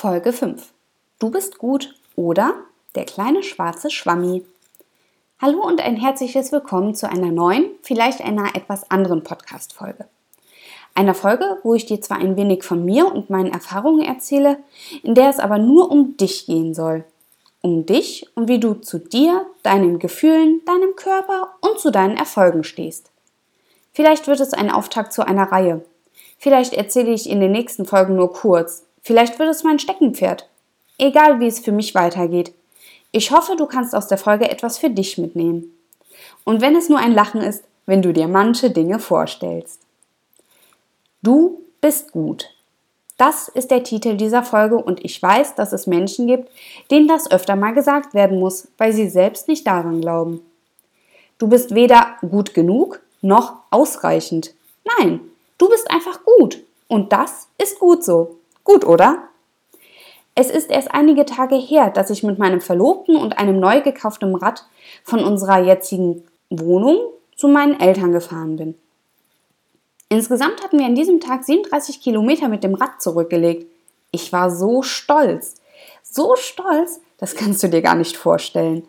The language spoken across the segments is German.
Folge 5. Du bist gut oder der kleine schwarze Schwammi. Hallo und ein herzliches Willkommen zu einer neuen, vielleicht einer etwas anderen Podcast-Folge. Einer Folge, wo ich dir zwar ein wenig von mir und meinen Erfahrungen erzähle, in der es aber nur um dich gehen soll. Um dich und wie du zu dir, deinen Gefühlen, deinem Körper und zu deinen Erfolgen stehst. Vielleicht wird es ein Auftakt zu einer Reihe. Vielleicht erzähle ich in den nächsten Folgen nur kurz, Vielleicht wird es mein Steckenpferd. Egal wie es für mich weitergeht. Ich hoffe, du kannst aus der Folge etwas für dich mitnehmen. Und wenn es nur ein Lachen ist, wenn du dir manche Dinge vorstellst. Du bist gut. Das ist der Titel dieser Folge und ich weiß, dass es Menschen gibt, denen das öfter mal gesagt werden muss, weil sie selbst nicht daran glauben. Du bist weder gut genug noch ausreichend. Nein, du bist einfach gut. Und das ist gut so. Gut, oder? Es ist erst einige Tage her, dass ich mit meinem Verlobten und einem neu gekauften Rad von unserer jetzigen Wohnung zu meinen Eltern gefahren bin. Insgesamt hatten wir an diesem Tag 37 Kilometer mit dem Rad zurückgelegt. Ich war so stolz. So stolz, das kannst du dir gar nicht vorstellen.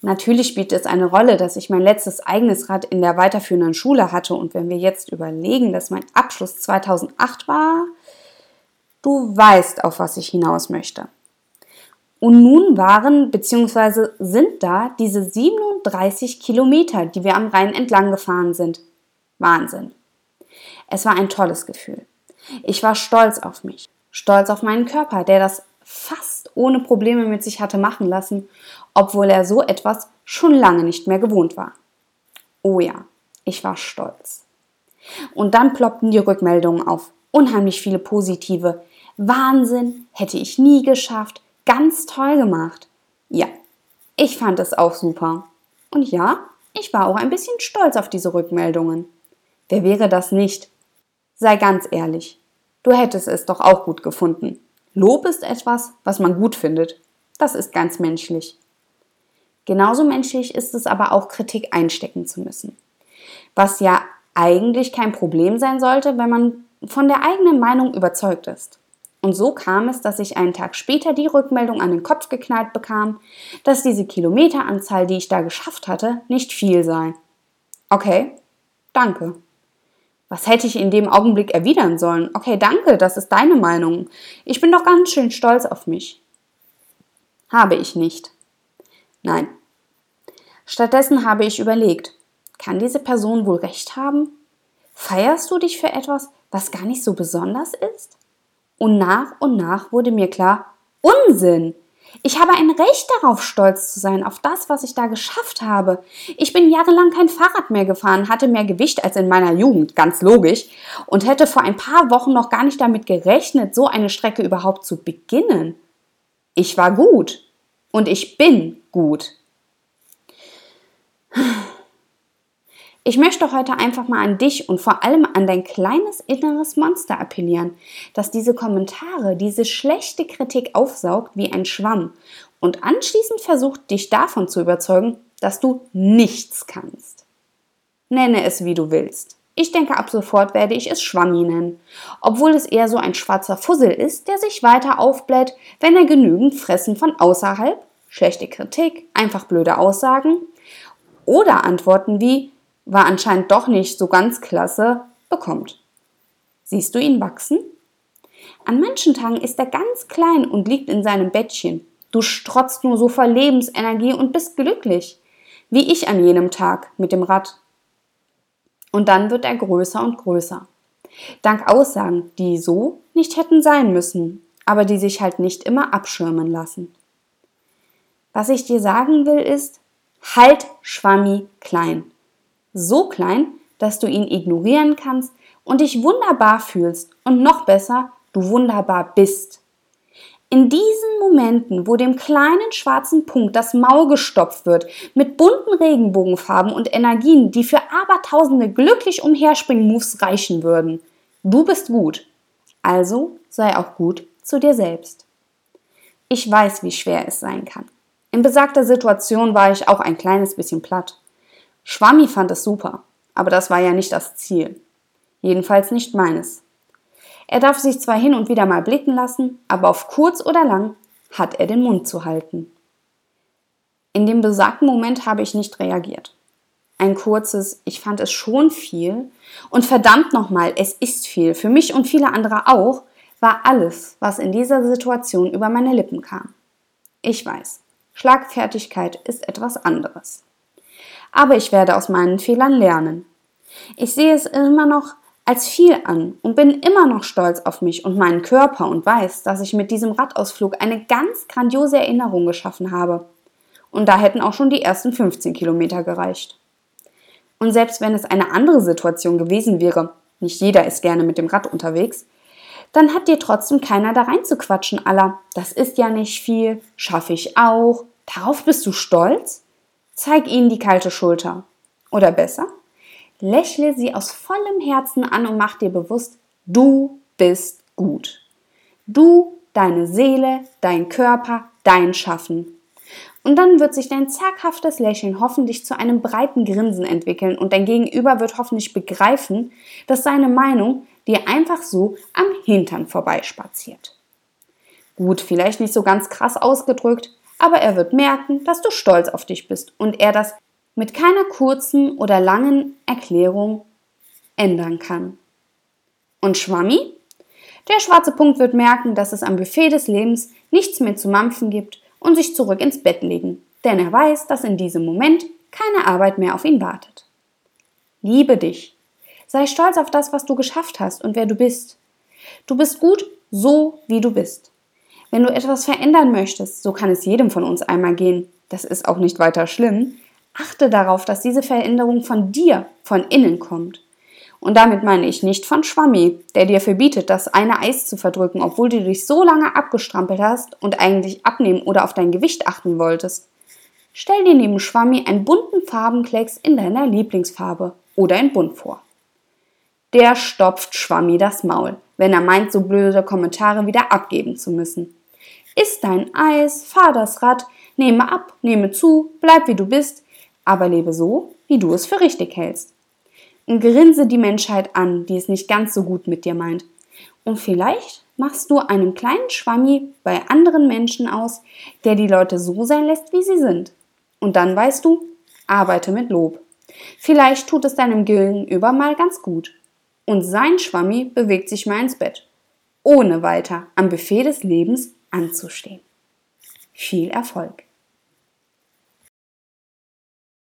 Natürlich spielt es eine Rolle, dass ich mein letztes eigenes Rad in der weiterführenden Schule hatte und wenn wir jetzt überlegen, dass mein Abschluss 2008 war, Du weißt, auf was ich hinaus möchte. Und nun waren bzw. sind da diese 37 Kilometer, die wir am Rhein entlang gefahren sind. Wahnsinn. Es war ein tolles Gefühl. Ich war stolz auf mich, stolz auf meinen Körper, der das fast ohne Probleme mit sich hatte machen lassen, obwohl er so etwas schon lange nicht mehr gewohnt war. Oh ja, ich war stolz. Und dann ploppten die Rückmeldungen auf, unheimlich viele positive, Wahnsinn, hätte ich nie geschafft, ganz toll gemacht. Ja, ich fand es auch super. Und ja, ich war auch ein bisschen stolz auf diese Rückmeldungen. Wer wäre das nicht? Sei ganz ehrlich, du hättest es doch auch gut gefunden. Lob ist etwas, was man gut findet. Das ist ganz menschlich. Genauso menschlich ist es aber auch, Kritik einstecken zu müssen. Was ja eigentlich kein Problem sein sollte, wenn man von der eigenen Meinung überzeugt ist. Und so kam es, dass ich einen Tag später die Rückmeldung an den Kopf geknallt bekam, dass diese Kilometeranzahl, die ich da geschafft hatte, nicht viel sei. Okay, danke. Was hätte ich in dem Augenblick erwidern sollen? Okay, danke, das ist deine Meinung. Ich bin doch ganz schön stolz auf mich. Habe ich nicht. Nein. Stattdessen habe ich überlegt, kann diese Person wohl recht haben? Feierst du dich für etwas, was gar nicht so besonders ist? Und nach und nach wurde mir klar, Unsinn! Ich habe ein Recht darauf, stolz zu sein, auf das, was ich da geschafft habe. Ich bin jahrelang kein Fahrrad mehr gefahren, hatte mehr Gewicht als in meiner Jugend, ganz logisch, und hätte vor ein paar Wochen noch gar nicht damit gerechnet, so eine Strecke überhaupt zu beginnen. Ich war gut und ich bin gut. Ich möchte heute einfach mal an dich und vor allem an dein kleines inneres Monster appellieren, das diese Kommentare, diese schlechte Kritik aufsaugt wie ein Schwamm und anschließend versucht, dich davon zu überzeugen, dass du nichts kannst. Nenne es, wie du willst. Ich denke, ab sofort werde ich es Schwammi nennen, obwohl es eher so ein schwarzer Fussel ist, der sich weiter aufbläht, wenn er genügend Fressen von außerhalb, schlechte Kritik, einfach blöde Aussagen oder Antworten wie war anscheinend doch nicht so ganz klasse, bekommt. Siehst du ihn wachsen? An manchen Tagen ist er ganz klein und liegt in seinem Bettchen. Du strotzt nur so vor Lebensenergie und bist glücklich, wie ich an jenem Tag mit dem Rad. Und dann wird er größer und größer. Dank Aussagen, die so nicht hätten sein müssen, aber die sich halt nicht immer abschirmen lassen. Was ich dir sagen will ist, halt Schwammi klein so klein, dass du ihn ignorieren kannst und dich wunderbar fühlst und noch besser, du wunderbar bist. In diesen Momenten, wo dem kleinen schwarzen Punkt das Maul gestopft wird, mit bunten Regenbogenfarben und Energien, die für abertausende glücklich umherspringen Moves reichen würden. Du bist gut. Also sei auch gut zu dir selbst. Ich weiß, wie schwer es sein kann. In besagter Situation war ich auch ein kleines bisschen platt. Schwammi fand es super, aber das war ja nicht das Ziel. Jedenfalls nicht meines. Er darf sich zwar hin und wieder mal blicken lassen, aber auf kurz oder lang hat er den Mund zu halten. In dem besagten Moment habe ich nicht reagiert. Ein kurzes, ich fand es schon viel und verdammt nochmal, es ist viel, für mich und viele andere auch, war alles, was in dieser Situation über meine Lippen kam. Ich weiß, Schlagfertigkeit ist etwas anderes. Aber ich werde aus meinen Fehlern lernen. Ich sehe es immer noch als viel an und bin immer noch stolz auf mich und meinen Körper und weiß, dass ich mit diesem Radausflug eine ganz grandiose Erinnerung geschaffen habe. Und da hätten auch schon die ersten 15 Kilometer gereicht. Und selbst wenn es eine andere Situation gewesen wäre, nicht jeder ist gerne mit dem Rad unterwegs, dann hat dir trotzdem keiner da rein zu quatschen, aller. Das ist ja nicht viel, schaffe ich auch. Darauf bist du stolz? Zeig ihnen die kalte Schulter. Oder besser, lächle sie aus vollem Herzen an und mach dir bewusst, du bist gut. Du, deine Seele, dein Körper, dein Schaffen. Und dann wird sich dein zaghaftes Lächeln hoffentlich zu einem breiten Grinsen entwickeln und dein Gegenüber wird hoffentlich begreifen, dass seine Meinung dir einfach so am Hintern vorbeispaziert. Gut, vielleicht nicht so ganz krass ausgedrückt, aber er wird merken, dass du stolz auf dich bist und er das mit keiner kurzen oder langen Erklärung ändern kann. Und Schwammi? Der schwarze Punkt wird merken, dass es am Buffet des Lebens nichts mehr zu mampfen gibt und sich zurück ins Bett legen, denn er weiß, dass in diesem Moment keine Arbeit mehr auf ihn wartet. Liebe dich. Sei stolz auf das, was du geschafft hast und wer du bist. Du bist gut so, wie du bist. Wenn du etwas verändern möchtest, so kann es jedem von uns einmal gehen. Das ist auch nicht weiter schlimm. Achte darauf, dass diese Veränderung von dir, von innen kommt. Und damit meine ich nicht von Schwammi, der dir verbietet, das eine Eis zu verdrücken, obwohl du dich so lange abgestrampelt hast und eigentlich abnehmen oder auf dein Gewicht achten wolltest. Stell dir neben Schwammi einen bunten Farbenklecks in deiner Lieblingsfarbe oder in bunt vor. Der stopft Schwammi das Maul, wenn er meint, so blöde Kommentare wieder abgeben zu müssen. Iss dein Eis, fahr das Rad, nehme ab, nehme zu, bleib wie du bist, aber lebe so, wie du es für richtig hältst und grinse die Menschheit an, die es nicht ganz so gut mit dir meint. Und vielleicht machst du einen kleinen Schwammi bei anderen Menschen aus, der die Leute so sein lässt, wie sie sind. Und dann weißt du, arbeite mit Lob. Vielleicht tut es deinem Gegenüber mal ganz gut. Und sein Schwammi bewegt sich mal ins Bett, ohne weiter am Buffet des Lebens anzustehen. Viel Erfolg!